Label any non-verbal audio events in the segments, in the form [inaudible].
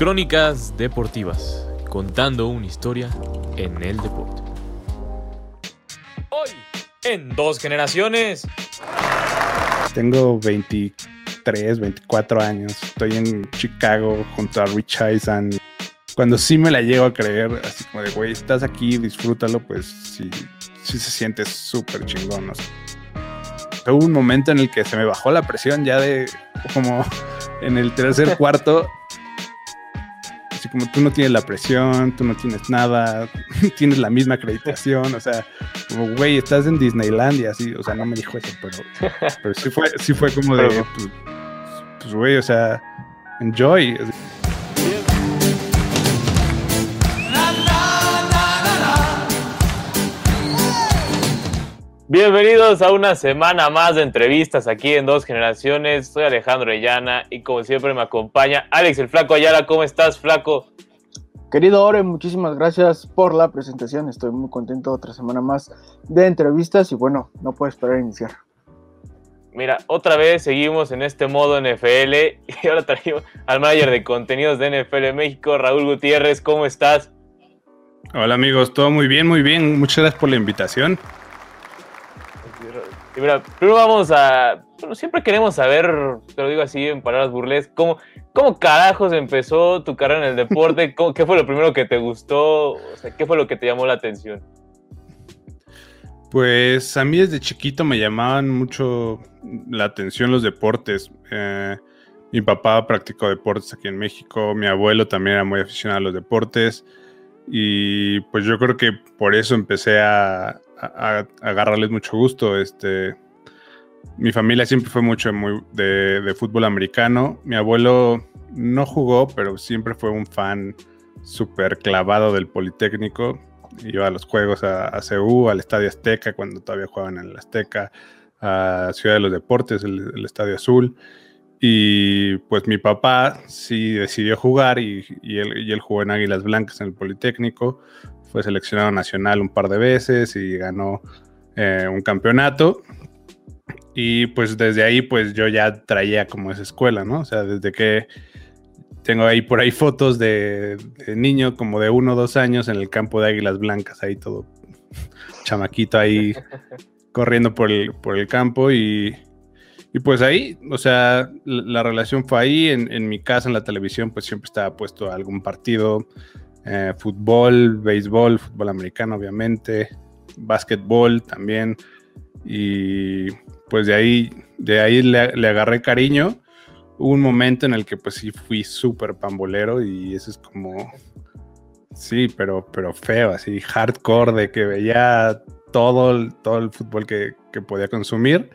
Crónicas Deportivas, contando una historia en el deporte. Hoy, en dos generaciones. Tengo 23, 24 años. Estoy en Chicago junto a Rich Eisen. Cuando sí me la llego a creer, así como de, güey, estás aquí, disfrútalo, pues sí, sí se siente súper chingón. ¿no? Hubo un momento en el que se me bajó la presión ya de como en el tercer cuarto como tú no tienes la presión, tú no tienes nada, [laughs] tienes la misma acreditación, o sea, como, güey, estás en Disneylandia, así, o sea, no me dijo eso, pero, [laughs] pero sí, fue, sí fue como de, pues, pues, güey, o sea, enjoy. Bienvenidos a una semana más de entrevistas aquí en Dos Generaciones. Soy Alejandro Ayana y como siempre me acompaña Alex el Flaco Ayala. ¿Cómo estás, Flaco? Querido Ore, muchísimas gracias por la presentación. Estoy muy contento otra semana más de entrevistas y bueno, no puedo esperar a iniciar. Mira, otra vez seguimos en este modo NFL [laughs] y ahora traigo al manager de contenidos de NFL México, Raúl Gutiérrez. ¿Cómo estás? Hola amigos, todo muy bien, muy bien. Muchas gracias por la invitación. Y mira, primero vamos a. Bueno, siempre queremos saber, te lo digo así en palabras burles, ¿cómo, cómo carajos empezó tu carrera en el deporte? [laughs] ¿Qué fue lo primero que te gustó? O sea, ¿qué fue lo que te llamó la atención? Pues a mí desde chiquito me llamaban mucho la atención los deportes. Eh, mi papá practicó deportes aquí en México, mi abuelo también era muy aficionado a los deportes y pues yo creo que por eso empecé a, a, agarrarles mucho gusto. Este, mi familia siempre fue mucho de, fútbol americano. Mi abuelo no jugó, pero siempre fue un fan súper clavado del Politécnico. Iba a los juegos a, a al Estadio Azteca, cuando todavía jugaban en el Azteca, a Ciudad de los Deportes, el, Estadio Azul. Y pues mi papá sí decidió jugar y, él, y, él, jugó en Águilas Blancas en el Politécnico fue seleccionado nacional un par de veces y ganó eh, un campeonato. Y pues desde ahí pues yo ya traía como esa escuela, ¿no? O sea, desde que tengo ahí por ahí fotos de, niño como de uno o dos años en el campo de Águilas Blancas, ahí todo chamaquito ahí [laughs] corriendo por el, por el campo y, y pues ahí, o sea, la, relación fue ahí, en, en, mi casa, en la televisión, pues siempre estaba puesto algún partido, eh, fútbol, béisbol, fútbol americano, obviamente, básquetbol también. Y pues de ahí, de ahí le, agarré cariño. Hubo un momento en el que pues sí fui súper pambolero y eso es como, sí, pero, pero feo, así, hardcore, de que veía todo, todo el fútbol que, que podía consumir.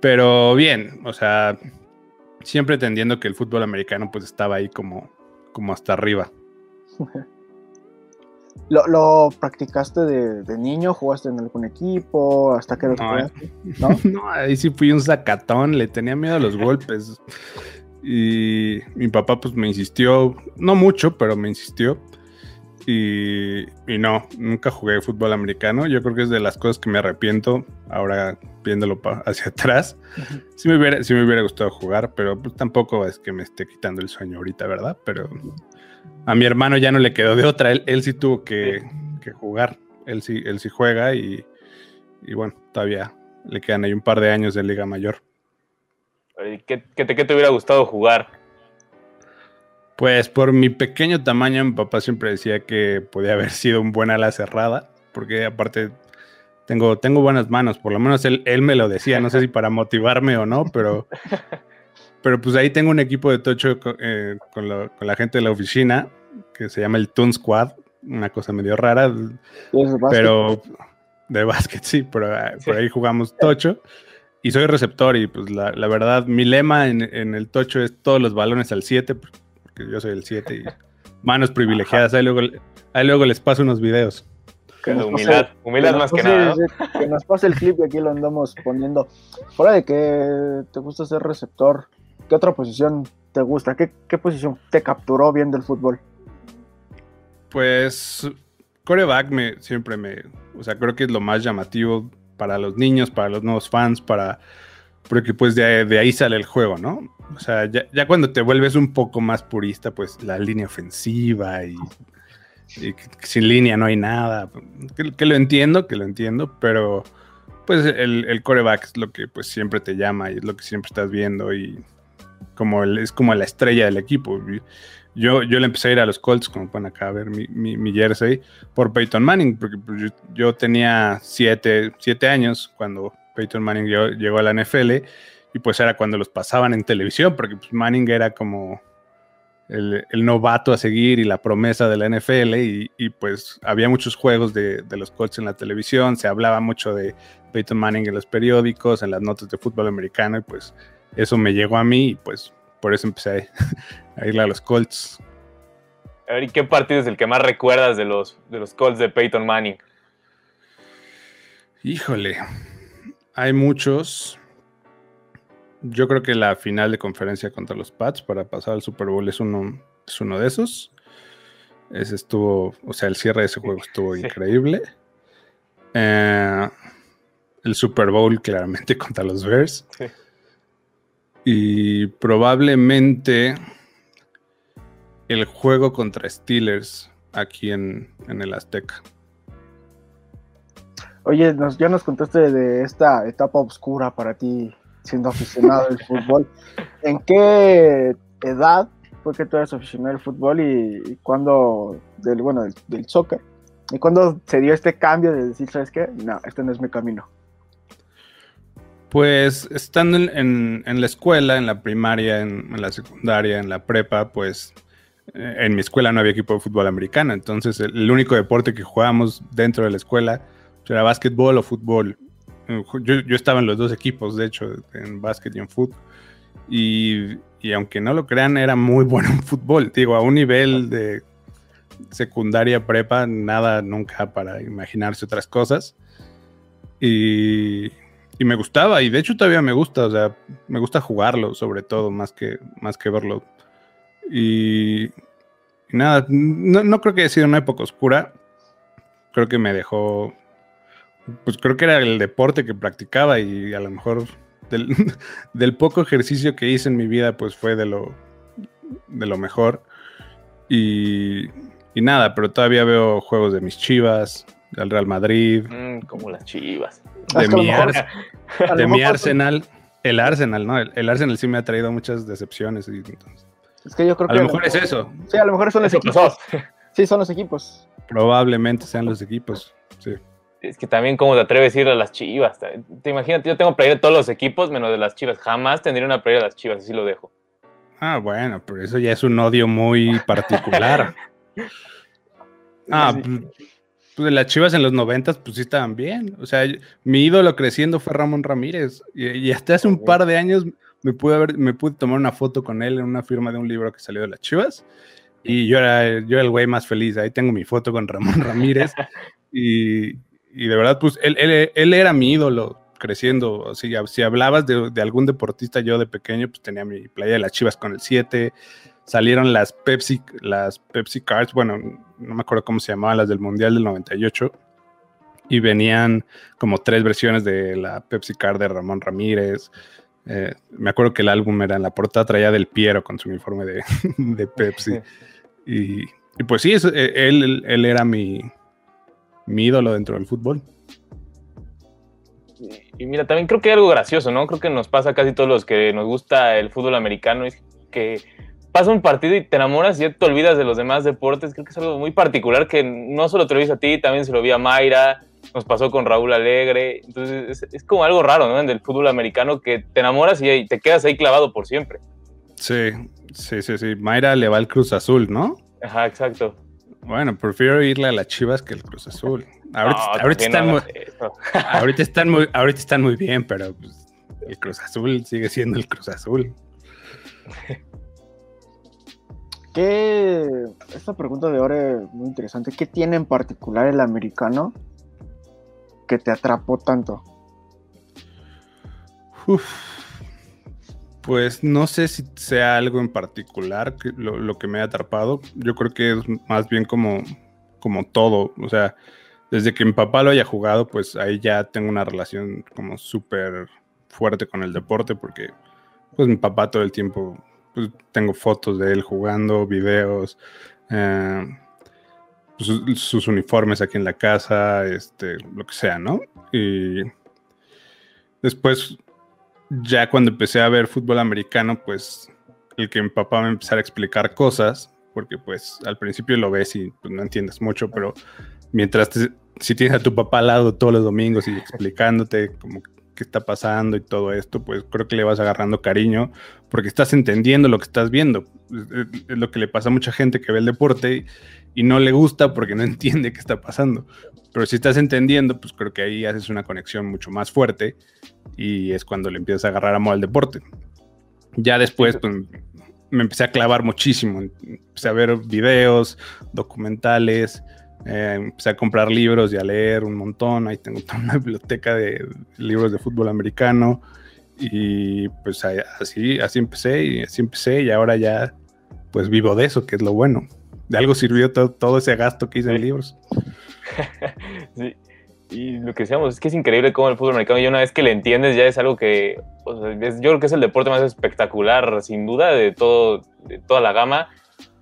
Pero bien, o sea, siempre entendiendo que el fútbol americano pues estaba ahí como, como hasta arriba. [laughs] ¿Lo, practicaste de, niño? ¿Jugaste en algún equipo? ¿Hasta que lo no, [laughs] ahí sí fui un zacatón, le tenía miedo a los golpes. Y mi papá pues me insistió, no mucho, pero me insistió. Y, no, nunca jugué fútbol americano. Yo creo que es de las cosas que me arrepiento ahora viéndolo hacia [laughs] atrás. Sí me, hubiera, sí me hubiera gustado jugar, pero pues tampoco es que me esté quitando el sueño ahorita, ¿verdad? Pero a mi hermano ya no le quedó de otra, él, sí tuvo que, jugar, él sí, él sí juega y, bueno, todavía le quedan ahí un par de años de Liga Mayor. ¿Qué, qué, te, hubiera gustado jugar? Pues por mi pequeño tamaño, mi papá siempre decía que podía haber sido un buen ala cerrada, porque aparte tengo, tengo buenas manos, por lo menos él, él me lo decía, no sé si para motivarme o no, pero [laughs] Pero pues ahí tengo un equipo de tocho eh, con, la gente de la oficina que se llama el Toon Squad, una cosa medio rara, pero de básquet sí, pero ah, por ahí jugamos tocho y soy receptor y pues la, verdad mi lema en, el tocho es todos los balones al 7, porque yo soy el 7 y [laughs] manos privilegiadas, ahí luego, ahí luego les paso unos videos. Que humildad, humildad más que nada. Que nos pase el clip y aquí lo andamos poniendo. Fuera de que te gusta ser receptor, ¿Qué otra posición te gusta? ¿Qué, posición te capturó bien del fútbol? Pues coreback me, siempre me, o sea, creo que es lo más llamativo para los niños, para los nuevos fans, para, porque pues de, ahí sale el juego, ¿no? O sea, ya, cuando te vuelves un poco más purista, pues la línea ofensiva y, sin línea no hay nada, que, lo entiendo, que lo entiendo, pero pues el, el, coreback es lo que pues siempre te llama y es lo que siempre estás viendo y como es como la estrella del equipo. Yo, yo le empecé a ir a los Colts, como pueden acá ver mi, mi, jersey, por Peyton Manning, porque pues, yo, tenía siete, años cuando Peyton Manning llegó, a la NFL y pues era cuando los pasaban en televisión, porque pues, Manning era como el, novato a seguir y la promesa de la NFL y, pues había muchos juegos de, de, los Colts en la televisión, se hablaba mucho de Peyton Manning en los periódicos, en las notas de fútbol americano y pues eso me llegó a mí y pues por eso empecé a, [laughs] ir a los Colts. A ver, ¿y qué partido es el que más recuerdas de los, de los Colts de Peyton Manning? Híjole, hay muchos. Yo creo que la final de conferencia contra los Pats para pasar al Super Bowl es uno, es uno de esos. Ese estuvo, o sea, el cierre de ese juego estuvo [laughs] increíble. Eh, el Super Bowl claramente [laughs] contra los Bears. Sí y probablemente el juego contra Steelers aquí en, el Azteca. Oye, ya nos contaste de esta etapa oscura para ti siendo aficionado al fútbol. [laughs] ¿En qué edad fue que tú eres aficionado al fútbol y, cuándo, del, bueno, del, del, soccer? ¿Y cuándo se dio este cambio de decir, sabes qué? No, este no es mi camino. Pues estando en, la escuela, en la primaria, en, la secundaria, en la prepa, pues eh, en mi escuela no había equipo de fútbol americano, entonces el, único deporte que jugábamos dentro de la escuela era básquetbol o fútbol. Eh, yo, estaba en los dos equipos, de hecho, en básquet y en fútbol. Y, y, aunque no lo crean, era muy [laughs] bueno en fútbol. Digo, a un nivel de secundaria, prepa, nada nunca para imaginarse otras cosas. Y, y me gustaba, y de hecho todavía me gusta, o sea, me gusta jugarlo sobre todo, más que, más que verlo. Y, nada, no, creo que haya sido una época oscura, creo que me dejó, pues creo que era el deporte que practicaba y a lo mejor del, [laughs] poco ejercicio que hice en mi vida, pues fue de lo, de lo mejor. Y, y nada, pero todavía veo juegos de mis chivas, del Real Madrid. Mm, como las chivas. De, mi, de mi, Arsenal. El Arsenal, ¿no? El, Arsenal sí me ha traído muchas decepciones. Y, es que yo creo a lo mejor es eso. Sí, a lo mejor son los equipos. Sí, son los equipos. Probablemente sean los equipos, sí. Es que también cómo te atreves a ir a las chivas. Te imaginas, yo tengo playera de todos los equipos menos de las chivas. Jamás tendría una playera de las chivas, así lo dejo. Ah, bueno, pero eso ya es un odio muy particular. [laughs] ah, pues las Chivas en los noventas, pues sí estaban bien. O sea, mi ídolo creciendo fue Ramón Ramírez. Y, hasta hace un par de años me pude, ver, me pude tomar una foto con él en una firma de un libro que salió de las Chivas. Y yo era, yo el güey más feliz. Ahí tengo mi foto con Ramón [laughs] Ramírez. y, de verdad, pues él, él, era mi ídolo creciendo. O sea, si hablabas de, de, algún deportista, yo de pequeño, pues tenía mi playa de las Chivas con el 7 salieron las Pepsi, las Pepsi Cards, bueno, no me acuerdo cómo se llamaban, las del Mundial del 98, y venían como tres versiones de la Pepsi Card de Ramón Ramírez. Eh, me acuerdo que el álbum era en la portada, traía del Piero con su uniforme de, [laughs] Pepsi. Y, pues sí, eh, él, él, era mi, mi ídolo dentro del fútbol. Y mira, también creo que hay algo gracioso, ¿no? Creo que nos pasa a casi todos los que nos gusta el fútbol americano, es que pasa un partido y te enamoras y ya te olvidas de los demás deportes. Creo que es algo muy particular que no solo te lo vi a ti, también se lo vi a Mayra, nos pasó con Raúl Alegre. Entonces es, como algo raro, ¿no? En el fútbol americano que te enamoras y te quedas ahí clavado por siempre. Sí, sí, sí, sí. Mayra le va al Cruz Azul, ¿no? Ajá, exacto. Bueno, prefiero irle a las Chivas que al Cruz Azul. Ahorita, están, muy, [laughs] ahorita, están, muy, ahorita están muy bien, pero pues, el Cruz Azul sigue siendo el Cruz Azul. [laughs] ¿Qué, esta pregunta de ahora es muy interesante, ¿qué tiene en particular el americano que te atrapó tanto? pues no sé si sea algo en particular que lo, que me ha atrapado. Yo creo que es más bien como, como todo. O sea, desde que mi papá lo haya jugado, pues ahí ya tengo una relación como súper fuerte con el deporte porque pues mi papá todo el tiempo, pues, tengo fotos de él jugando, videos, eh, pues, sus, uniformes aquí en la casa, este, lo que sea, ¿no? Y después, ya cuando empecé a ver fútbol americano, pues el que mi papá me empezara a explicar cosas, porque pues al principio lo ves y pues, no entiendes mucho, pero mientras si tienes a tu papá al lado todos los domingos y explicándote como qué está pasando y todo esto, pues creo que le vas agarrando cariño porque estás entendiendo lo que estás viendo. Es, lo que le pasa a mucha gente que ve el deporte y, no le gusta porque no [laughs] entiende qué está pasando. Pero si estás entendiendo, pues creo que ahí haces una conexión mucho más fuerte y es cuando le empiezas a agarrar amor al deporte. Ya después, pues me empecé a clavar muchísimo. Empecé a ver videos, documentales, eh, empecé a comprar libros y a leer un montón. Ahí tengo toda una [laughs] biblioteca de libros de fútbol americano. Y pues así, así empecé y así empecé y ahora ya pues vivo de eso, que es lo bueno. De algo sirvió todo, todo ese gasto que hice en libros. [laughs] sí. Y lo que decíamos es que es increíble cómo el fútbol americano, y una vez que le entiendes, ya es algo que yo creo que es el deporte más espectacular, sin duda, de, todo, de toda la gama.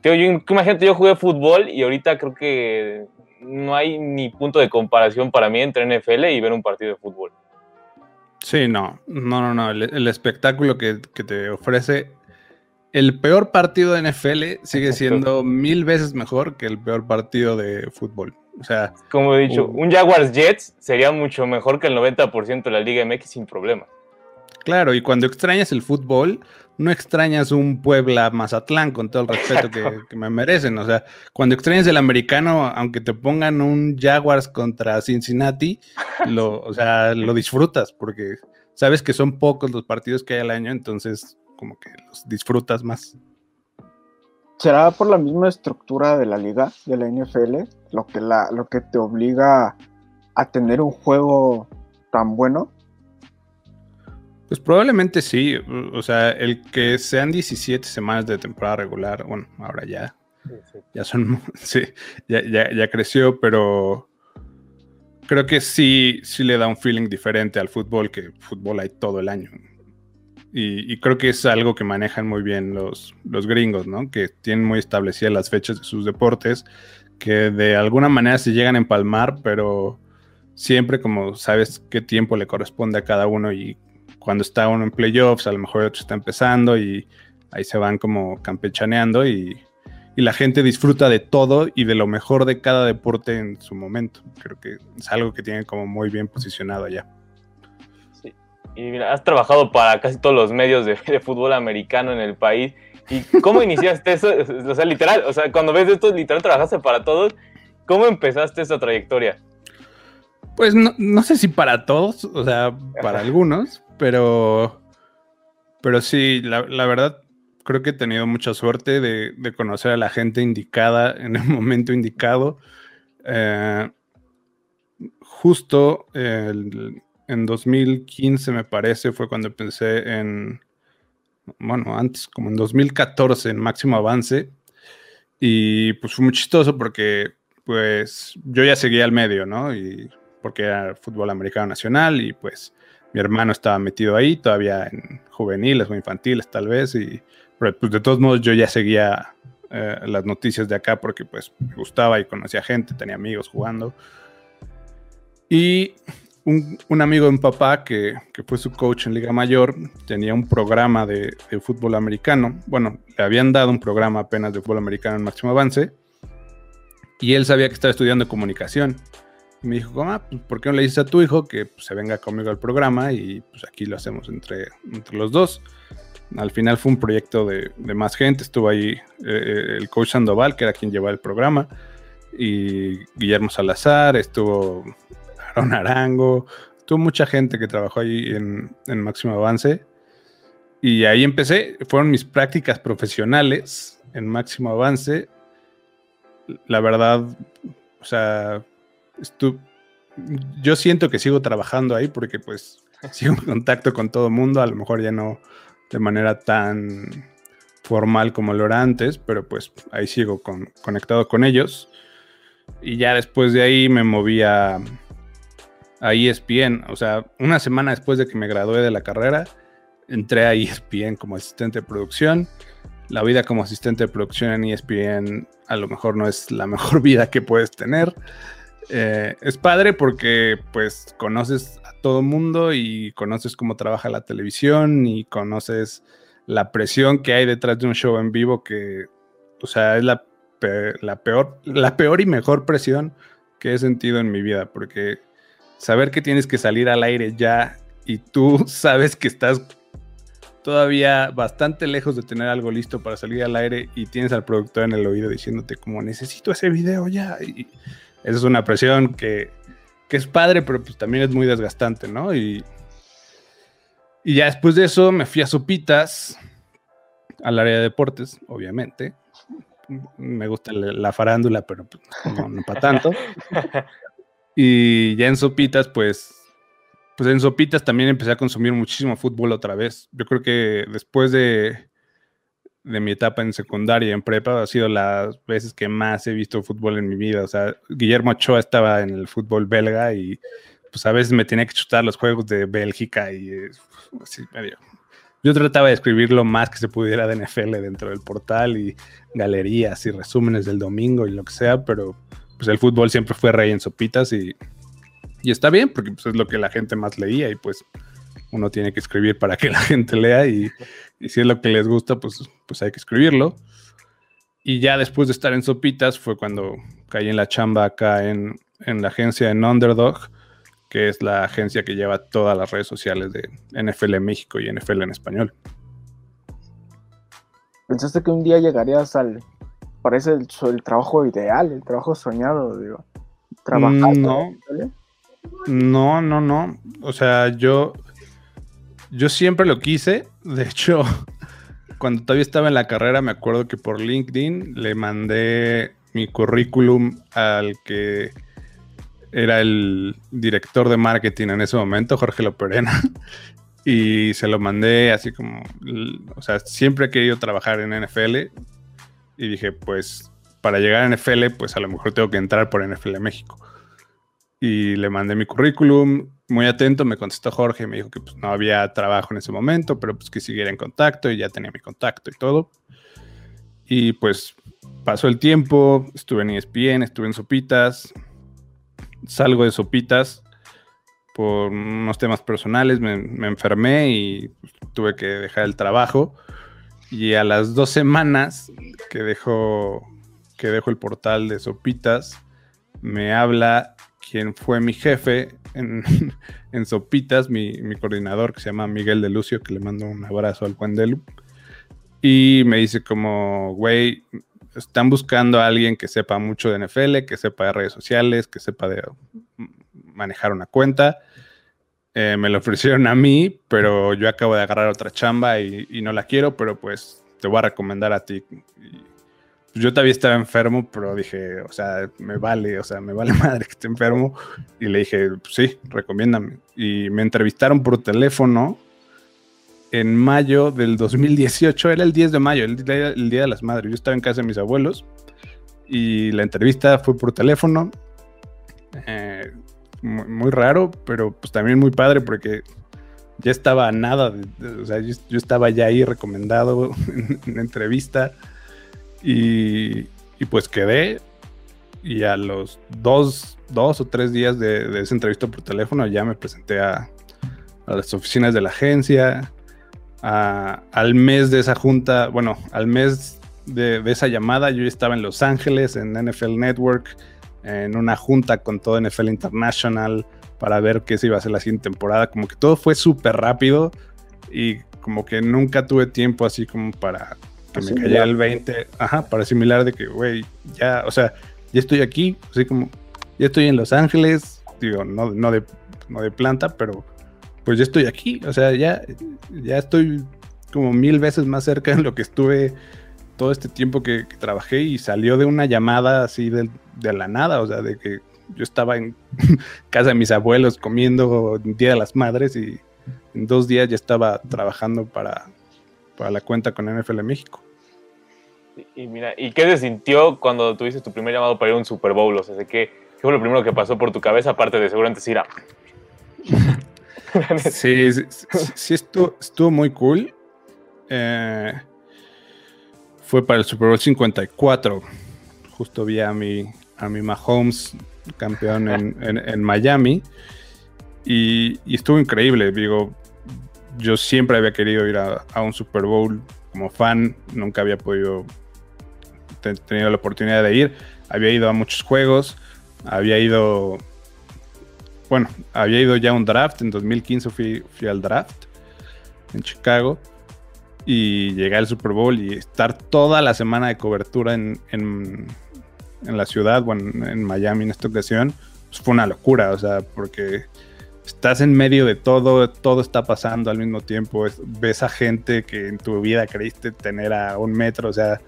Yo, imagínate, yo jugué fútbol y ahorita creo que no hay ni punto de comparación para mí entre NFL y ver un partido de fútbol. Sí, no, no, no, no. El, espectáculo que, que, te ofrece el peor partido de NFL sigue [laughs] siendo mil veces mejor que el peor partido de fútbol. O sea, como he dicho, un Jaguars Jets sería mucho mejor que el 90% de la Liga MX sin problema. Claro, y cuando extrañas el fútbol, no extrañas un Puebla Mazatlán con todo el respeto que, me merecen. O sea, cuando extrañas el americano, aunque te pongan un Jaguars contra Cincinnati, [laughs] lo, o sea, lo disfrutas porque sabes que son pocos los partidos que hay al año, entonces como que los disfrutas más. ¿Será por la misma estructura de la liga, de la NFL, lo que, la, lo que te obliga a tener un juego tan bueno? Pues probablemente sí. O sea, el que sean 17 semanas de temporada regular, bueno, ahora ya. Ya son. [laughs] Sí, ya, ya, creció, pero creo que sí, sí le da un feeling diferente al fútbol, que fútbol hay todo el año. Y, creo que es algo que manejan muy bien los, los gringos, ¿no? Que tienen muy establecidas las fechas de sus deportes, que de alguna manera se llegan a empalmar, pero siempre como sabes qué tiempo le corresponde a cada uno y cuando está uno en playoffs, a lo mejor otro está empezando y ahí se van como campechaneando y, y la gente disfruta de todo y de lo mejor de cada deporte en su momento. Creo que es algo que tienen como muy bien posicionado allá y mira, has trabajado para casi todos los medios de, fútbol americano en el país. ¿Y cómo iniciaste eso? [laughs] O sea, literal, o sea, cuando ves esto, literal trabajaste para todos. ¿Cómo empezaste esa trayectoria? Pues no, sé si para todos, o sea, para algunos, pero, pero sí, la, verdad, creo que he tenido mucha suerte de, conocer a la gente indicada [laughs] en el momento indicado. Eh, justo el, en 2015 me parece fue cuando pensé en, bueno, antes, como en 2014 en Máximo Avance. Y pues fue muy chistoso porque pues yo ya seguía al medio, ¿no? Y porque era fútbol americano nacional y pues mi hermano estaba metido ahí, todavía en juveniles o infantiles tal vez, y pero pues de todos modos yo ya seguía eh, las noticias de acá porque pues me gustaba y conocía gente, tenía amigos jugando. Y un, amigo de mi papá que, fue su coach en Liga Mayor tenía un programa de, fútbol americano. Bueno, le habían dado un programa apenas de fútbol americano en máximo avance. Y él sabía que estaba estudiando comunicación. Me dijo, pues, ¿por qué no le dices a tu hijo que pues, se venga conmigo al programa? Y pues aquí lo hacemos entre, entre los dos. Al final fue un proyecto de, más gente. Estuvo ahí eh, eh, el coach Sandoval, que era quien llevaba el programa. Y Guillermo Salazar, estuvo Aaron Arango, tuvo mucha gente que trabajó ahí en, Máximo Avance. Y ahí empecé, fueron mis prácticas profesionales en Máximo Avance. La verdad, o sea, yo siento que sigo trabajando ahí porque pues [laughs] sigo en contacto con todo el mundo, a lo mejor ya no de manera tan formal como lo era antes, pero pues ahí sigo conectado con ellos. Y ya después de ahí me moví a, a ESPN. O sea, una semana después de que me gradué de la carrera, entré a ESPN como asistente de producción. La vida como asistente de producción en ESPN a lo mejor no es la mejor [laughs] vida que puedes tener. Eh, es padre porque pues conoces a todo mundo y conoces cómo trabaja la televisión y conoces la presión que hay detrás de un show en vivo que, o sea, es la, la, peor, la peor y mejor presión que he sentido en mi vida, porque saber que tienes que salir al aire ya y tú [laughs] sabes que estás todavía bastante lejos de tener algo listo para salir al aire y tienes al productor en el oído diciéndote como necesito ese video ya. Esa es una presión que, que es padre, pero pues también es muy desgastante, ¿no? Y, y ya después de eso me fui a Sopitas, al área de deportes, obviamente. Me gusta la farándula, pero pues, no, no para tanto. [laughs] Y ya en Sopitas, pues pues en Sopitas también empecé a consumir muchísimo fútbol otra vez. Yo creo que después de, de mi etapa en secundaria en prepa ha sido las veces que más he visto fútbol en mi vida. O sea, Guillermo Ochoa estaba en el fútbol belga y pues a veces me tenía que chutar los juegos de Bélgica y así medio. Yo trataba de escribir lo más que se pudiera de NFL dentro del portal y galerías y resúmenes del domingo y lo que sea, pero pues el fútbol siempre fue rey en sopitas y y está bien, porque pues, es lo que la gente más leía y pues uno tiene que escribir para que [laughs] la gente lea y, si es lo que les gusta, pues, pues hay que escribirlo. Y ya después de estar en Sopitas fue cuando caí en la chamba acá en, la agencia en Underdog, que es la agencia que lleva todas las redes sociales de NFL en México y NFL en español. ¿Pensaste que un día llegarías al... Parece el, el trabajo ideal, el trabajo soñado, digo. Trabajar. No. No, no, no. O sea, yo, yo siempre lo quise. De hecho, [laughs] cuando todavía estaba en la carrera, me acuerdo que por LinkedIn le mandé mi currículum al que era el director de marketing en ese momento, Jorge Loperena. [laughs] Y se lo mandé así como, o sea, siempre he querido trabajar en NFL. Y dije, pues, para llegar a NFL, pues a lo mejor tengo que entrar por NFL México y le mandé mi currículum. Muy atento, me contestó Jorge, me dijo que pues, no había trabajo en ese momento, pero pues que siguiera en contacto y ya tenía mi contacto y todo. Y pues pasó el tiempo, estuve en ESPN, estuve en Sopitas, salgo de Sopitas por unos temas personales, me, enfermé y pues, tuve que dejar el trabajo. Y a las dos semanas que dejo, que dejo el portal de Sopitas, me habla quien fue mi jefe en, [laughs] Sopitas, mi, coordinador que se llama Miguel de Lucio, que le mando un abrazo al Juan Delu. Y me dice como, güey, están buscando a alguien que sepa mucho de NFL, que sepa de redes sociales, que sepa de manejar una cuenta. Eh, me lo ofrecieron a mí, pero yo acabo de agarrar otra chamba y, y, no la quiero, pero pues te voy a recomendar a ti. Y yo todavía estaba enfermo, pero dije, o sea, me vale, o sea, me vale [laughs] madre que esté enfermo. Y le dije, sí, recomiéndame. Y me entrevistaron por teléfono en mayo del 2018, era el 10 de mayo, el el día de las Madres. Yo estaba en casa de mis abuelos y la entrevista fue por teléfono. Eh, muy, raro, pero pues también muy padre porque ya estaba nada, o sea, yo, estaba ya ahí recomendado [laughs] en, en entrevista y, pues quedé y a los dos, dos o tres días de, esa entrevista por teléfono ya me presenté a, las oficinas de la agencia. al mes de esa junta, bueno, al mes de, esa llamada yo estaba en Los Ángeles, en NFL Network, en una junta con todo NFL International para ver qué se iba a hacer la siguiente temporada. Como que todo fue súper rápido y como que nunca tuve tiempo así como para que me cayera el 20, ajá, para asimilar de que, güey, ya, o sea, ya estoy aquí, así como, ya estoy en Los Ángeles, digo, no, no, de, no de planta, pero pues ya estoy aquí, o sea, ya, ya estoy como mil veces más cerca de lo que estuve todo este tiempo que, trabajé y salió de una llamada así de, de, la nada, o sea, de que yo estaba en [laughs] casa de mis abuelos comiendo Día de las Madres y en dos días ya estaba trabajando para, para la cuenta con NFL México. Y, mira, ¿y qué se sintió cuando tuviste tu primer llamado para ir a un Super Bowl? O sea, ¿qué, ¿qué, fue lo primero que pasó por tu cabeza, aparte de seguramente decir, ah, [laughs] [laughs] sí, sí, sí, estuvo, estuvo muy cool. Eh, fue para el Super Bowl 54. Justo vi a mi, a mi Mahomes campeón en, Miami. Y, estuvo increíble. Digo, yo siempre había querido ir a, un Super Bowl como fan. Nunca había podido tenido la oportunidad de ir. Había ido a muchos juegos. Había ido. Bueno, había ido ya a un draft. En 2015 fui, fui al draft en Chicago y llegar al Super Bowl y estar toda la semana de cobertura en, en, la ciudad, bueno, en Miami en esta ocasión, pues fue una locura, o sea, porque estás en medio de todo, todo está pasando al mismo tiempo, ves a gente que en tu vida creíste tener a un metro, o sea,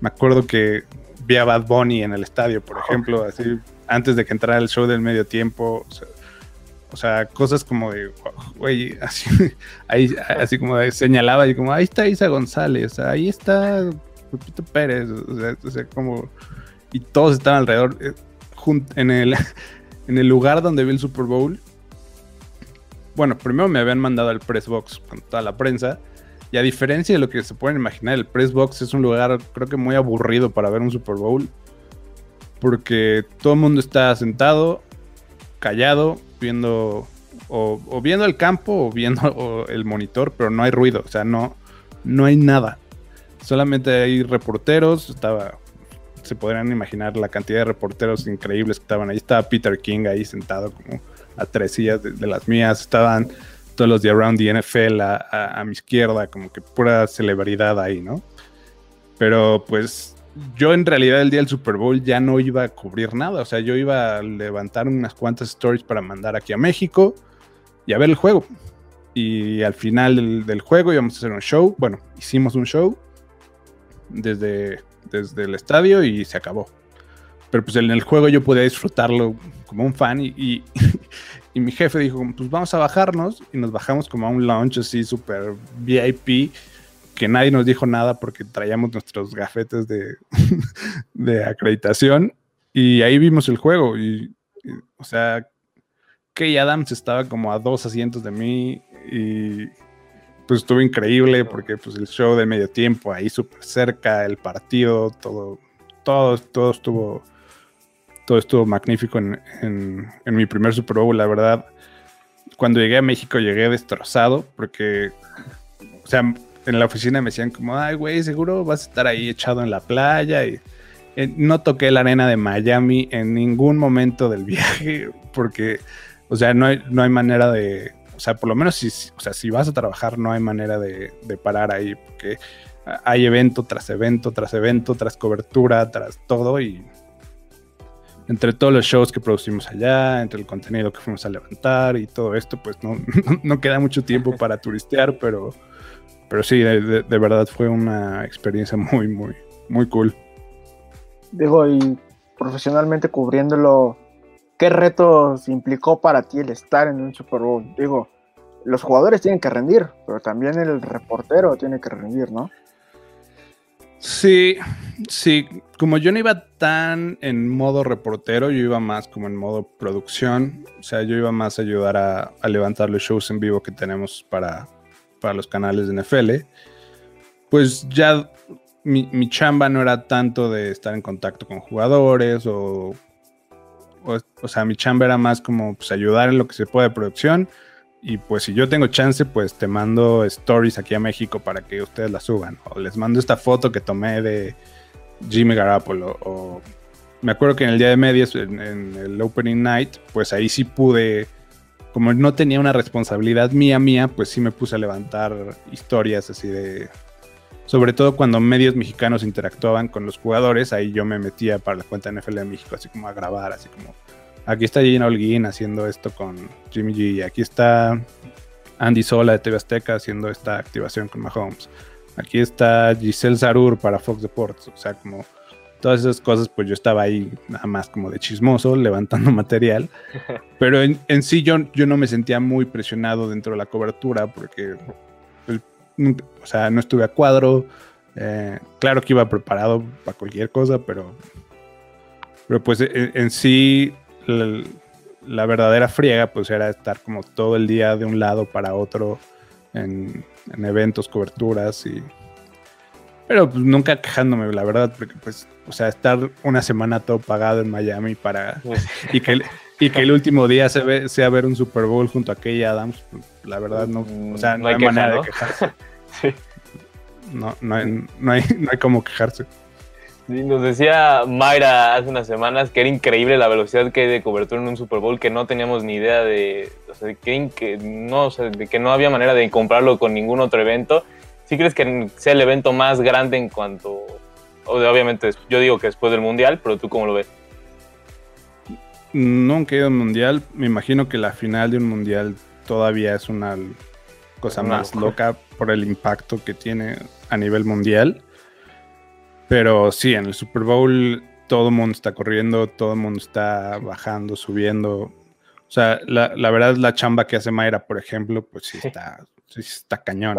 me acuerdo que vi a Bad Bunny en el estadio, por ejemplo, así, antes de que entrara el show del medio tiempo, o sea, o sea, cosas como de, güey, así, [laughs] ahí, así como señalaba y como, ahí está Isa González, ahí está Pepito Pérez, o sea, como, y todos estaban alrededor, eh, en el, [laughs] en el lugar donde vi el Super Bowl. Bueno, primero me habían mandado al press box con toda la prensa. Y a diferencia de lo que se pueden imaginar, el press box es un lugar creo que muy aburrido para ver un Super Bowl. Porque todo el mundo está sentado, callado, viendo o, viendo el campo o viendo [laughs] el monitor, pero no hay ruido, o sea, no, no hay nada. Solamente hay reporteros, estaba, se podrían imaginar la cantidad de reporteros increíbles que estaban ahí. Estaba Peter King ahí sentado como a tres sillas de, las mías, estaban todos los de Around the NFL a, a mi izquierda, como que pura celebridad ahí, ¿no? Pero pues yo en realidad el día del Super Bowl ya no iba a cubrir nada, o sea, yo iba a levantar unas cuantas stories para mandar aquí a México y a ver el juego. Y al final del, juego íbamos a hacer un show, bueno, hicimos un show desde, desde el estadio y se acabó. Pero pues en el juego yo podía disfrutarlo como un fan y, y, y mi jefe dijo, pues vamos a bajarnos y nos bajamos como a un lounge así súper VIP que nadie nos dijo nada porque traíamos nuestros gafetes de, [laughs] de acreditación y ahí vimos el juego y, o sea, Kay Adams estaba como a dos asientos de mí y pues estuvo increíble porque pues el show de medio tiempo ahí súper cerca, el partido, todo, todo, todo estuvo, todo estuvo magnífico en, en, mi primer Super Bowl, la verdad. Cuando llegué a México llegué destrozado porque, o sea, en la oficina me decían como, ay, güey, seguro vas a estar ahí echado en la playa y eh, no toqué la arena de Miami en ningún momento del [laughs] viaje porque, o sea, no hay, no hay manera de, o sea, por lo menos si, o sea, si vas a trabajar no hay manera de, de parar ahí porque hay evento tras evento, tras evento, tras cobertura, tras todo y entre todos los shows que producimos allá, entre el contenido que fuimos a levantar y todo esto, pues no, [laughs] no queda mucho tiempo [laughs] para turistear, pero pero sí, de, verdad fue una experiencia muy, muy, muy cool. Digo, y profesionalmente cubriéndolo, ¿qué retos implicó para ti el estar en un Super Bowl? Digo, los jugadores tienen que rendir, pero también el reportero tiene que rendir, ¿no? Sí, sí, como yo no iba tan en modo reportero, yo iba más como en modo producción, o sea, yo iba más a ayudar a, levantar los shows en vivo que tenemos para, para los canales de NFL, pues ya mi, chamba no era tanto de estar en contacto con jugadores o, o, sea, mi chamba era más como pues, ayudar en lo que se puede de producción y pues si yo tengo chance, pues te mando stories aquí a México para que ustedes la suban o les mando esta foto que tomé de Jimmy Garapolo o me acuerdo que en el día de medias, en el opening night, pues ahí sí pude como no tenía una responsabilidad mía mía, pues sí me puse a levantar historias así de... Sobre todo cuando medios mexicanos interactuaban con los jugadores, ahí yo me metía para la cuenta NFL de México, así como a grabar, así como... Aquí está Gina Holguín haciendo esto con Jimmy G, aquí está Andy Sola de TV Azteca haciendo esta activación con Mahomes. Aquí está Giselle Zarur para Fox Deportes, o sea, como todas esas cosas, pues yo estaba ahí nada más como de chismoso, [laughs] levantando material. Pero en, sí yo, yo no me sentía muy presionado dentro de la cobertura porque, pues, o sea, no estuve a cuadro. Eh, claro que iba preparado para cualquier cosa, pero, pero pues en, sí la verdadera friega pues era estar como todo el día de un lado para otro en, en eventos, coberturas y... Pero pues nunca quejándome, la verdad, porque pues, o sea, estar una semana todo pagado en Miami para... [laughs] y que, y que el último día se ve, sea ver un Super Bowl junto a Kay Adams, pues, la verdad no, o sea, no, hay, manera de quejarse. [laughs] sí. no, no, hay, no, hay, no hay como quejarse. Sí, nos decía Mayra hace unas semanas que era increíble la velocidad que hay de cobertura en un Super Bowl, que no teníamos ni idea de, o sea, de que, no, o sea, de que no había manera de comprarlo con ningún otro evento. ¿Sí crees que sea el evento más grande en cuanto, obviamente yo digo que después del Mundial, pero tú cómo lo ves? Nunca he ido a un Mundial, me imagino que la final de un Mundial todavía es una cosa más loca por el impacto que tiene a nivel mundial pero sí, en el Super Bowl todo el mundo está corriendo, todo el mundo está bajando, subiendo. O sea, la, la verdad, la chamba que hace Mayra, por ejemplo, pues sí está, sí está cañón.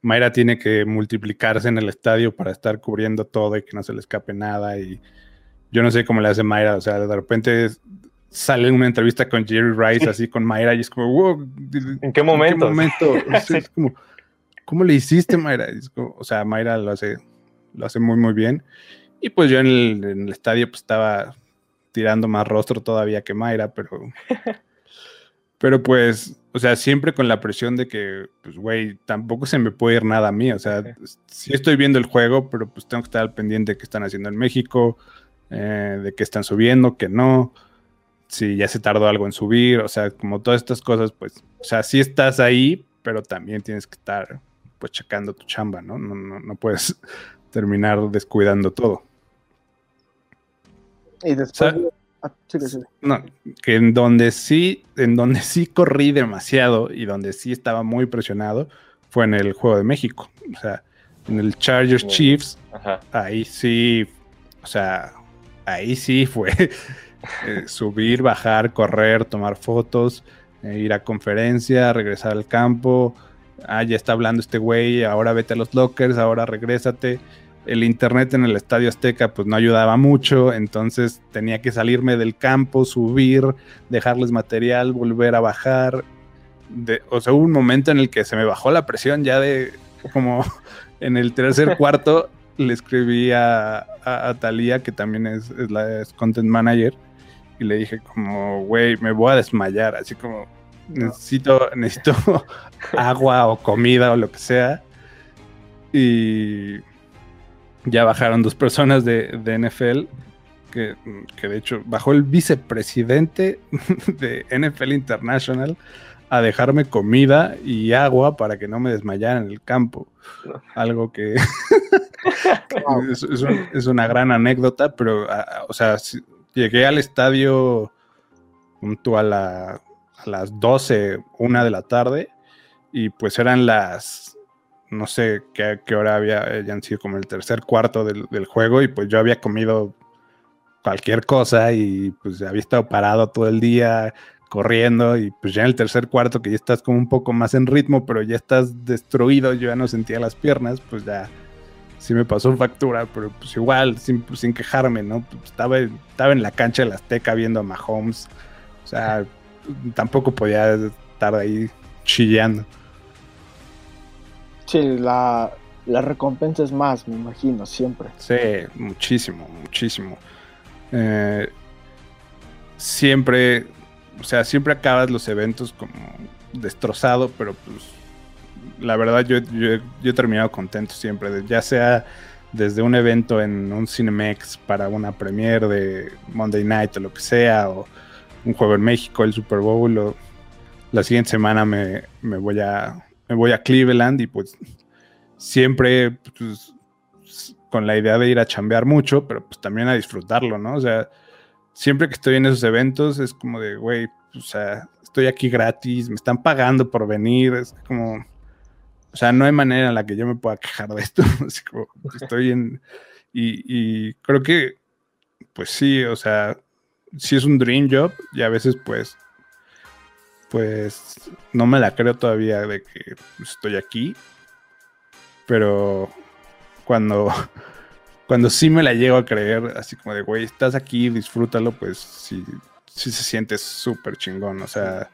Mayra tiene que multiplicarse en el estadio para estar cubriendo todo y que no se le escape nada. Y yo no sé cómo le hace Mayra. O sea, de repente sale una entrevista con Jerry Rice así con Mayra y es como, wow, ¿en qué momento? ¿En qué momento? [laughs] es como, ¿cómo le hiciste, Mayra? o sea, Mayra lo hace lo hace muy, muy bien. Y pues yo en el, estadio pues estaba tirando más rostro todavía que Mayra, pero... [laughs] pero pues, o sea, siempre con la presión de que, pues, güey, tampoco se me puede ir nada a mí. O sea, sí estoy viendo el juego, pero pues tengo que estar al pendiente de qué están haciendo en México, eh, de qué están subiendo, que no, si ya se tardó algo en subir, o sea, como todas estas cosas, pues, o sea, sí estás ahí, pero también tienes que estar, pues, checando tu chamba, ¿no? No, no, no puedes terminar descuidando todo. Y después... Ah, no, que en donde sí, en donde sí corrí demasiado y donde sí estaba muy presionado fue en el Juego de México. O sea, en el Chargers Chiefs, ahí sí, o sea, ahí sí fue [laughs] eh, subir, bajar, correr, tomar fotos, eh, ir a conferencia, regresar al campo. Ah, ya está hablando este güey, ahora vete a los lockers, ahora regrésate el internet en el Estadio Azteca pues no ayudaba mucho, entonces tenía que salirme del campo, subir, dejarles material, volver a bajar. o sea, hubo un momento en el que se me bajó la presión ya de como [laughs] en el tercer [laughs] cuarto le escribí a, a, Talía, que también es, la content manager, y le dije como, güey, me voy a desmayar, así como necesito, necesito [laughs] agua o comida o lo que sea. Y ya bajaron dos personas de, NFL, que, de hecho bajó el vicepresidente [laughs] de NFL International a dejarme comida y agua para que no me desmayara en el campo. Algo que [laughs] es, una gran anécdota, pero, o sea, llegué al estadio junto a, la, a las 12, una de la tarde, y pues eran las no sé qué, qué hora había, hayan sido como el tercer cuarto del, juego y pues yo había comido cualquier cosa y pues había estado parado todo el día corriendo y pues ya en el tercer cuarto que ya estás como un poco más en ritmo, pero ya estás destruido, yo ya no sentía las piernas, pues ya sí me pasó factura, pero pues igual, sin, sin quejarme, ¿no? Pues, estaba, estaba en la cancha de la Azteca viendo a Mahomes, o sea, tampoco podía estar ahí chillando. Sí, la, recompensa es más, me imagino, siempre. Sí, muchísimo, muchísimo. Eh, siempre, o sea, siempre acabas los eventos como destrozado, pero pues la verdad yo, he terminado contento siempre, ya sea desde un evento en un Cinemex para una premiere de Monday Night o lo que sea, o un juego en México, el Super Bowl, o la siguiente semana me, me voy a me voy a Cleveland y pues siempre pues, con la idea de ir a chambear mucho, pero pues también a disfrutarlo, ¿no? O sea, siempre que estoy en esos eventos es como de, güey, o sea, estoy aquí gratis, me están pagando por venir, es como, o sea, no hay manera en la que yo me pueda quejar de esto, [laughs] así como estoy en, y, y creo que, pues sí, o sea, sí es un dream job y a veces pues pues no me la creo todavía de que estoy aquí. Pero cuando, [laughs] cuando sí me la llego a creer, así como de, güey, estás aquí, disfrútalo, pues sí, se siente súper chingón, o sea,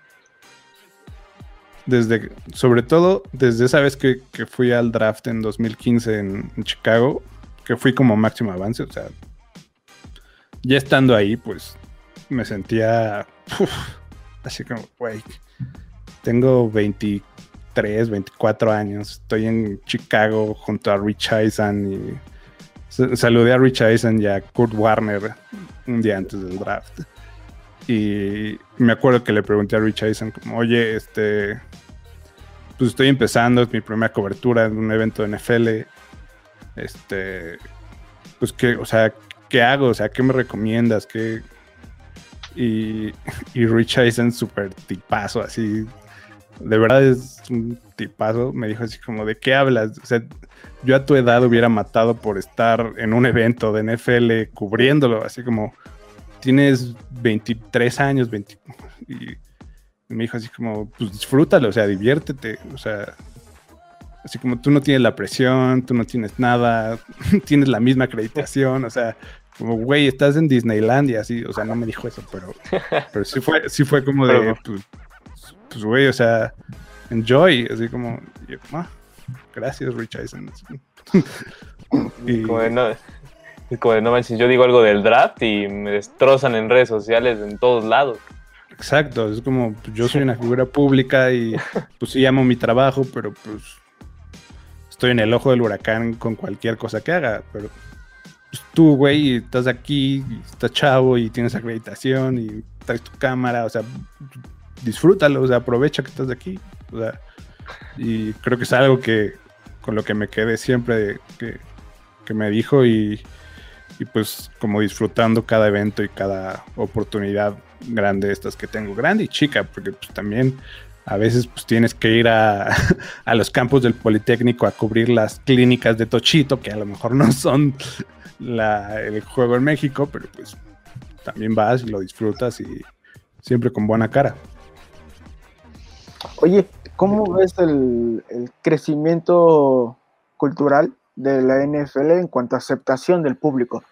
desde, sobre todo desde esa vez que, fui al draft en 2015 en, Chicago, que fui como máximo avance, o sea, ya estando ahí, pues me sentía así como, güey, tengo 23, 24 años, estoy en Chicago junto a Rich Eisen y saludé a Rich Eisen y a Kurt Warner un día antes del draft. Y me acuerdo que le pregunté a Rich Eisen como, oye, este, pues estoy empezando, es mi primera cobertura en un evento de NFL. Este, pues qué, o sea, ¿qué hago? O sea, ¿qué me recomiendas? ¿Qué? Y, y Rich Eisen, súper tipazo, así, de verdad es un tipazo, me dijo así como, ¿de qué hablas? O sea, yo a tu edad hubiera matado por estar en un evento de NFL cubriéndolo, así como, tienes 23 años, 20, y me dijo así como, pues disfrútalo, o sea, diviértete, o sea, así como tú no tienes la presión, tú no tienes nada, [laughs] tienes la misma acreditación, o sea, como, güey, estás en Disneylandia, así, o sea, no me dijo eso, pero, pero sí fue, sí fue como de, pues, pues, güey, o sea, enjoy, así como, ah, gracias, Rich Eisen. [laughs] y, como de, no, como de, no manches, yo digo algo del draft y me destrozan en redes sociales en todos lados. Exacto, es como, pues, yo soy una [laughs] figura pública y pues sí amo mi trabajo, pero pues estoy en el ojo del huracán con cualquier cosa que haga, pero pues, tú, güey, estás aquí, estás chavo y tienes acreditación y traes tu cámara, o sea, disfrútalo, o sea, aprovecha que estás aquí. O sea, y creo que es algo que con lo que me quedé siempre que, me dijo y, pues como disfrutando cada evento y cada oportunidad grande estas que tengo, grande y chica, porque pues también a veces pues tienes que ir a, [laughs] a, los campos del Politécnico a cubrir las clínicas de Tochito, que a lo mejor no son la, el juego en México, pero pues también vas y lo disfrutas y siempre con buena cara. Oye, ¿cómo ves el, crecimiento cultural de la NFL en cuanto a aceptación del público?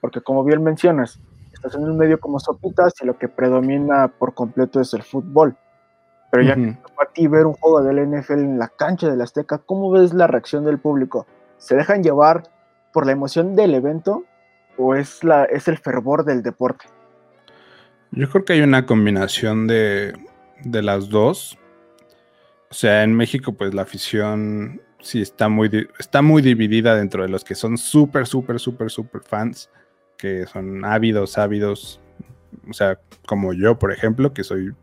Porque como bien mencionas, estás en un medio como Sopitas y lo que predomina por completo es el fútbol. Pero ya que para ti ver un juego del NFL en la cancha del Azteca, ¿cómo ves la reacción del público? ¿Se dejan llevar por la emoción del evento o es, la, es el fervor del deporte? Yo creo que hay una combinación de, de las dos. O sea, en México, pues la afición sí está muy, está muy dividida dentro de los que son súper, súper, súper, súper fans, que son ávidos, ávidos, o sea, como yo, por ejemplo, que soy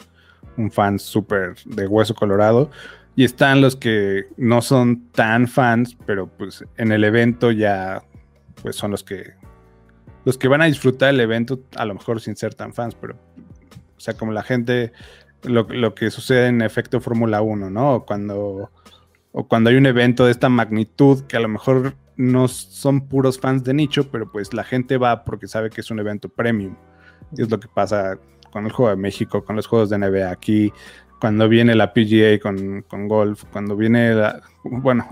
un fan súper de hueso colorado, y están los que no son tan fans, pero pues en el evento ya, pues son los que, los que van a disfrutar el evento, a lo mejor sin ser tan fans, pero, o sea, como la gente lo, que sucede en efecto Fórmula 1, ¿no? O cuando, o cuando hay un evento de esta magnitud que a lo mejor no son puros fans de nicho, pero pues la gente va porque sabe que es un evento premium. Es lo que pasa con el Juego de México, con los juegos de NBA aquí, cuando viene la PGA con, golf, cuando viene la... Bueno,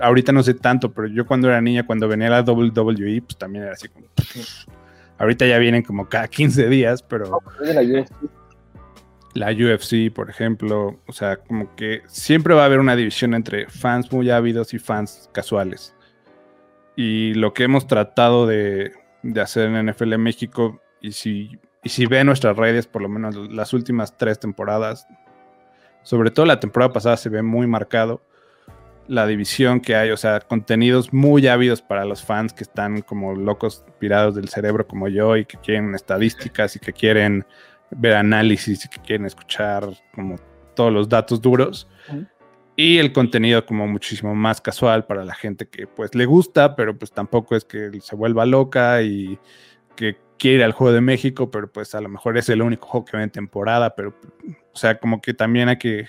ahorita no sé tanto, pero yo cuando era niña, cuando venía la WWE, pues también era así como... [laughs] Ahorita ya vienen como cada 15 días, pero la UFC, por ejemplo, o sea, como que siempre va a haber una división entre fans muy ávidos y fans casuales. Y lo que hemos tratado de, hacer en NFL México, y si, y si ve nuestras redes, por lo menos las últimas tres temporadas, sobre todo la temporada pasada se ve muy marcado la división que hay, o sea, contenidos muy ávidos para los fans que están como locos pirados del cerebro como yo y que quieren estadísticas y que quieren ver análisis y que quieren escuchar como todos los datos duros. Y el contenido como muchísimo más casual para la gente que pues le gusta, pero pues tampoco es que se vuelva loca y que quiere ir al Juego de México, pero pues a lo mejor es el único juego que ve en temporada, pero o sea, como que también hay que,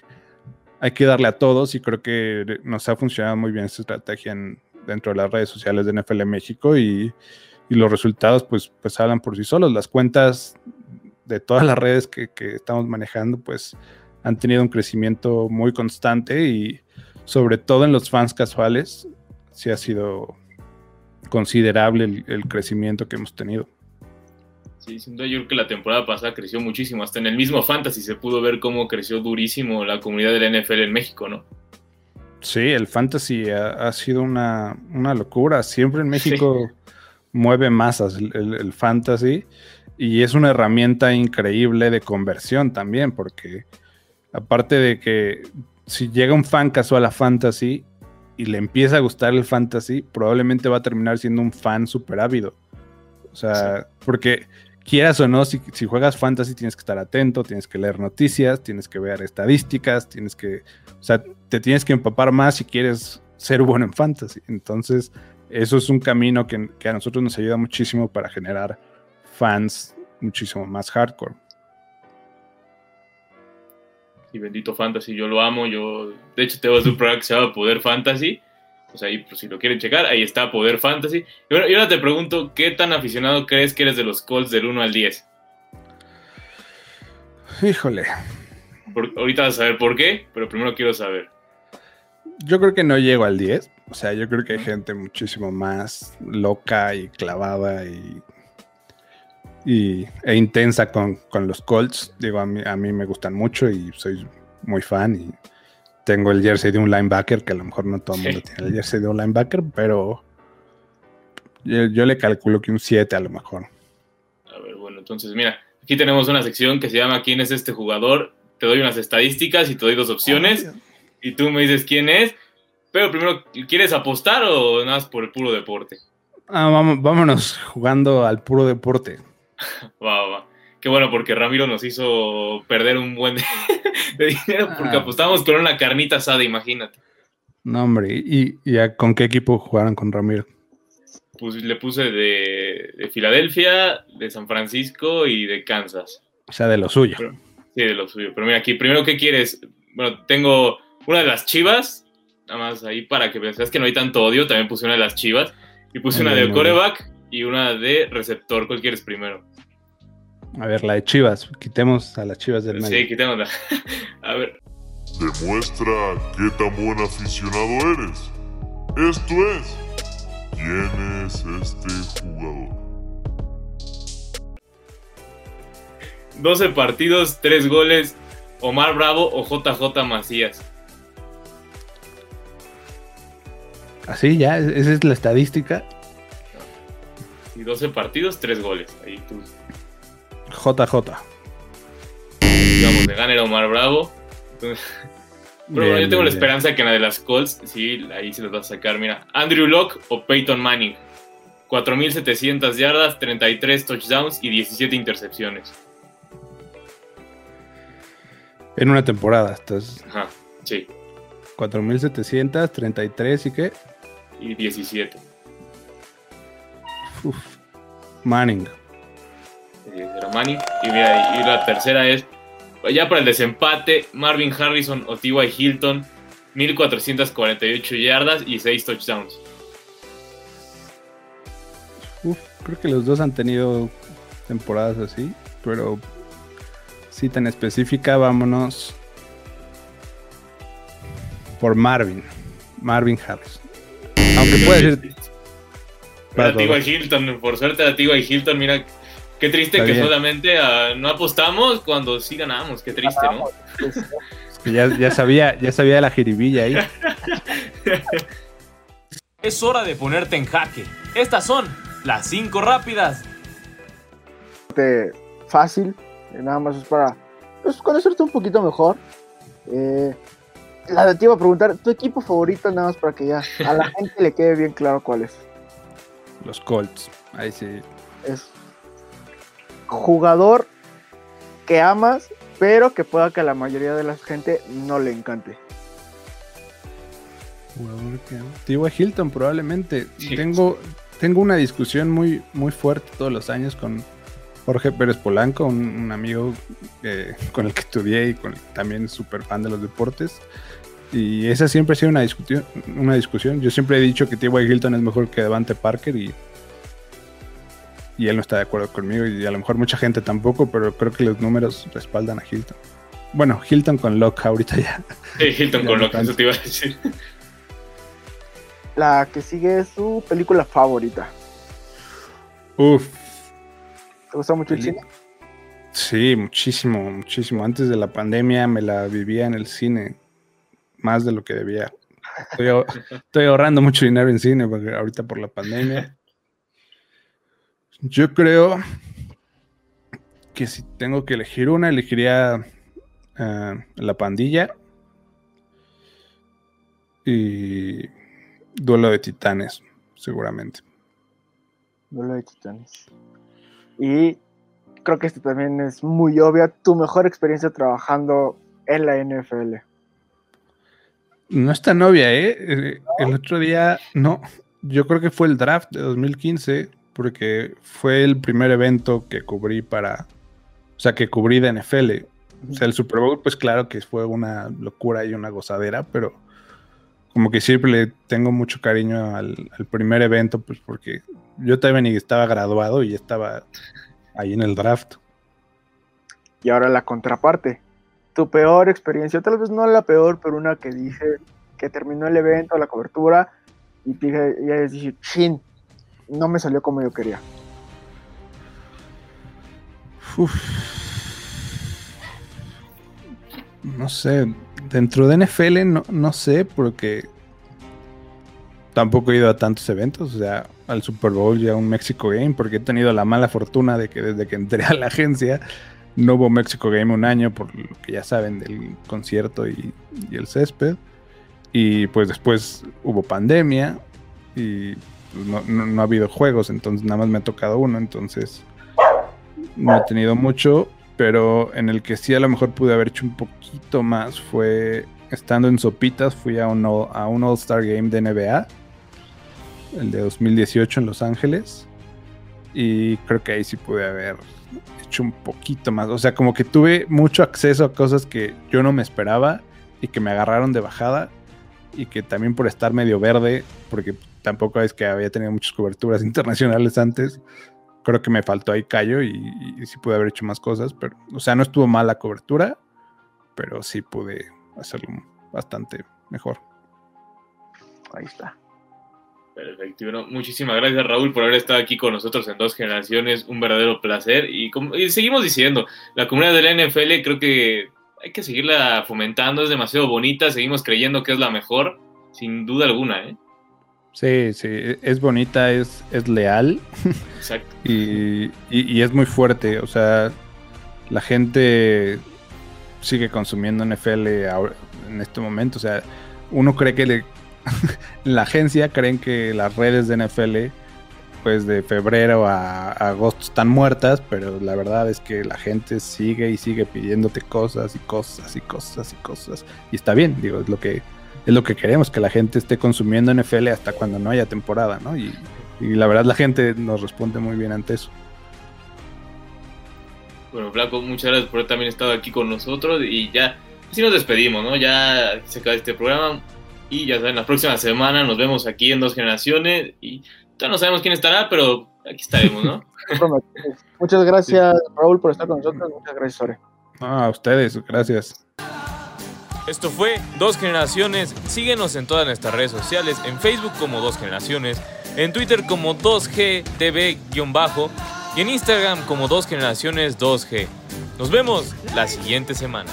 hay que darle a todos y creo que nos ha funcionado muy bien esta estrategia dentro de las redes sociales de NFL México y, y los resultados pues, pues hablan por sí solos. Las cuentas de todas las redes que, estamos manejando, pues han tenido un crecimiento muy constante y sobre todo en los fans casuales, sí ha sido considerable el, crecimiento que hemos tenido. Sí, sin duda, yo creo que la temporada pasada creció muchísimo. Hasta en el mismo Fantasy se pudo ver cómo creció durísimo la comunidad del NFL en México, ¿no? Sí, el Fantasy ha, ha sido una, una, locura. Siempre en México sí. mueve masas el, el, el, Fantasy y es una herramienta increíble de conversión también, porque aparte de que si llega un fan casual a Fantasy y le empieza a gustar el Fantasy, probablemente va a terminar siendo un fan súper ávido. O sea, sí. porque quieras o no, si, juegas fantasy tienes que estar atento, tienes que leer noticias, tienes que ver estadísticas, tienes que, o sea, te tienes que empapar más si quieres ser bueno en fantasy. Entonces, eso es un camino que, que a nosotros nos ayuda muchísimo para generar fans muchísimo más hardcore. Y bendito fantasy, yo lo amo, yo, de hecho, tengo un programa que se llama Poder Fantasy, pues ahí, pues, si lo quieren checar, ahí está Poder Fantasy. Y ahora, y ahora, te pregunto, ¿qué tan aficionado crees que eres de los Colts del 1 al 10? Híjole. Por, ahorita vas a saber por qué, pero primero quiero saber. Yo creo que no llego al 10. O sea, yo creo que hay gente muchísimo más loca y clavada y, y e intensa con, con los Colts. Digo, a mí, a mí me gustan mucho y soy muy fan y tengo el jersey de un linebacker, que a lo mejor no todo el mundo sí. tiene el jersey de un linebacker, pero yo, yo, le calculo que un 7 a lo mejor. A ver, bueno, entonces mira, aquí tenemos una sección que se llama ¿Quién es este jugador? Te doy unas estadísticas y te doy dos opciones oh, y tú me dices quién es, pero primero, ¿quieres apostar o nada más por el puro deporte? Ah, vamos, vámonos jugando al puro deporte. [laughs] va, va. Qué bueno, porque Ramiro nos hizo perder un buen de, [laughs] de dinero porque ah. apostamos con una carnita asada, imagínate. No, hombre, ¿y, y a, con qué equipo jugaron con Ramiro? Pues le puse de, de, Filadelfia, de San Francisco y de Kansas. O sea, de lo suyo. Pero, sí, de lo suyo. Pero mira, aquí, primero, ¿qué quieres? Bueno, tengo una de las chivas, nada más ahí para que veas que no hay tanto odio, también puse una de las chivas, y puse una de coreback y una de receptor. ¿Cuál quieres primero? A ver, la de Chivas. Quitemos a las Chivas del medio. Sí, quitémosla. [laughs] a ver. Demuestra qué tan buen aficionado eres. Esto es. ¿Quién es este jugador? 12 partidos, 3 goles. Omar Bravo o JJ Macías. Así, ya, esa es la estadística. Y 12 partidos, 3 goles. Ahí tú JJ. Digamos, de ganar Omar Bravo. Entonces, [laughs] pero bien, yo tengo bien, la esperanza bien. que en la de las Colts, sí, ahí se los va a sacar. Mira, Andrew Locke o Peyton Manning. 4.700 yardas, 33 touchdowns y 17 intercepciones. En una temporada, estás. Ajá, sí. 4.700, 33 y qué? Y 17. Uf. Manning Manning. Y mira, y la tercera es, ya para el desempate, Marvin Harrison o T.Y. Hilton, 1448 yardas y 6 touchdowns. Uf, creo que los dos han tenido temporadas así, pero sí tan específica, vámonos por Marvin, Marvin Harrison. Aunque puede ser... Para T.Y. Hilton, por suerte a T.Y. Hilton, mira Qué triste Está que bien. solamente uh, no apostamos cuando sí ganamos. Qué triste, ¿no? Es que ya, ya, sabía, ya sabía la jiribilla ahí. [laughs] es hora de ponerte en jaque. Estas son las cinco rápidas. Fácil, nada más es para pues, conocerte un poquito mejor. Eh, la te iba a preguntar, ¿tu equipo favorito? Nada más para que ya a la gente le quede bien claro cuál es. Los Colts, ahí sí. Es jugador que amas, pero que pueda que a la mayoría de la gente no le encante. Jugador que. Hilton, probablemente. Sí. Tengo, tengo una discusión muy, muy fuerte todos los años con Jorge Pérez Polanco, un, un amigo eh, [laughs] con el que estudié y con el, también súper fan de los deportes. Y esa siempre ha sido una discusión, una discusión. Yo siempre he dicho que T.Y. Hilton es mejor que Devante Parker y y él no está de acuerdo conmigo y a lo mejor mucha gente tampoco, pero creo que los números respaldan a Hilton. Bueno, Hilton con Locke ahorita ya. Sí, Hilton con Locke, eso te iba a decir. La que sigue es su película favorita. Uf. gusta mucho el cine? Sí, muchísimo, muchísimo. Antes de la pandemia me la vivía en el cine, más de lo que debía. Estoy, [laughs] ahorrando mucho dinero en cine porque ahorita por la pandemia. Yo creo que si tengo que elegir una, elegiría eh, La Pandilla y Duelo de Titanes, seguramente. Duelo de Titanes. Y creo que este también es muy obvia. Tu mejor experiencia trabajando en la NFL. No es tan obvia, ¿eh? ¿eh? El otro día, no. Yo creo que fue el draft de 2015, porque fue el primer evento que cubrí para. O sea, que cubrí de NFL. O sea, el Super Bowl, pues claro que fue una locura y una gozadera, pero como que siempre le tengo mucho cariño al, primer evento, pues porque yo también estaba graduado y estaba ahí en el draft. Y ahora la contraparte. Tu peor experiencia, tal vez no la peor, pero una que dije que terminó el evento, la cobertura, y dije, ya dije, chin, no me salió como yo quería. No sé, dentro de NFL no, no sé, porque tampoco he ido a tantos eventos, o sea, al Super Bowl y a un Mexico Game, porque he tenido la mala fortuna de que desde que entré a la agencia no hubo Mexico Game un año, por lo que ya saben del concierto y, el césped. Y pues después hubo pandemia y pues, no, no, ha habido juegos, entonces nada más me ha tocado uno, entonces no he tenido mucho, pero en el que sí a lo mejor pude haber hecho un poquito más fue estando en Sopitas, fui a un, a un All-Star Game de NBA el de 2018 en Los Ángeles. Y creo que ahí sí pude haber hecho un poquito más. O sea, como que tuve mucho acceso a cosas que yo no me esperaba y que me agarraron de bajada. Y que también por estar medio verde, porque tampoco es que había tenido muchas coberturas internacionales antes, creo que me faltó ahí callo y, y, sí pude haber hecho más cosas. Pero, o sea, no estuvo mal la cobertura, pero sí pude hacerlo bastante mejor. Ahí está. Perfecto. Bueno, muchísimas gracias Raúl por haber estado aquí con nosotros en dos generaciones. Un verdadero placer. Y, como, seguimos diciendo, la comunidad de la NFL creo que hay que seguirla fomentando. Es demasiado bonita. Seguimos creyendo que es la mejor, sin duda alguna. ¿eh? Sí, sí, es bonita, es, es leal. Exacto. [laughs] y, y es muy fuerte. O sea, la gente sigue consumiendo NFL en este momento. O sea, uno cree que le, [laughs] la agencia creen que las redes de NFL, pues de febrero a, agosto están muertas, pero la verdad es que la gente sigue y sigue pidiéndote cosas y cosas y cosas y cosas. Y está bien, digo, es lo que es lo que queremos, que la gente esté consumiendo NFL hasta cuando no haya temporada, ¿no? Y, y la verdad la gente nos responde muy bien ante eso. Bueno, Flaco, muchas gracias por también estado aquí con nosotros y ya, así nos despedimos, ¿no? Ya se acaba este programa. Y ya saben, la próxima semana nos vemos aquí en Dos Generaciones. Y todavía no sabemos quién estará, pero aquí estaremos, ¿no? [laughs] Muchas gracias, Raúl, por estar con nosotros. Muchas gracias, Sore. Ah, a ustedes, gracias. Esto fue Dos Generaciones. Síguenos en todas nuestras redes sociales, en Facebook como Dos Generaciones, en Twitter como 2GTV-bajo y en Instagram como Dos Generaciones 2G. Nos vemos la siguiente semana.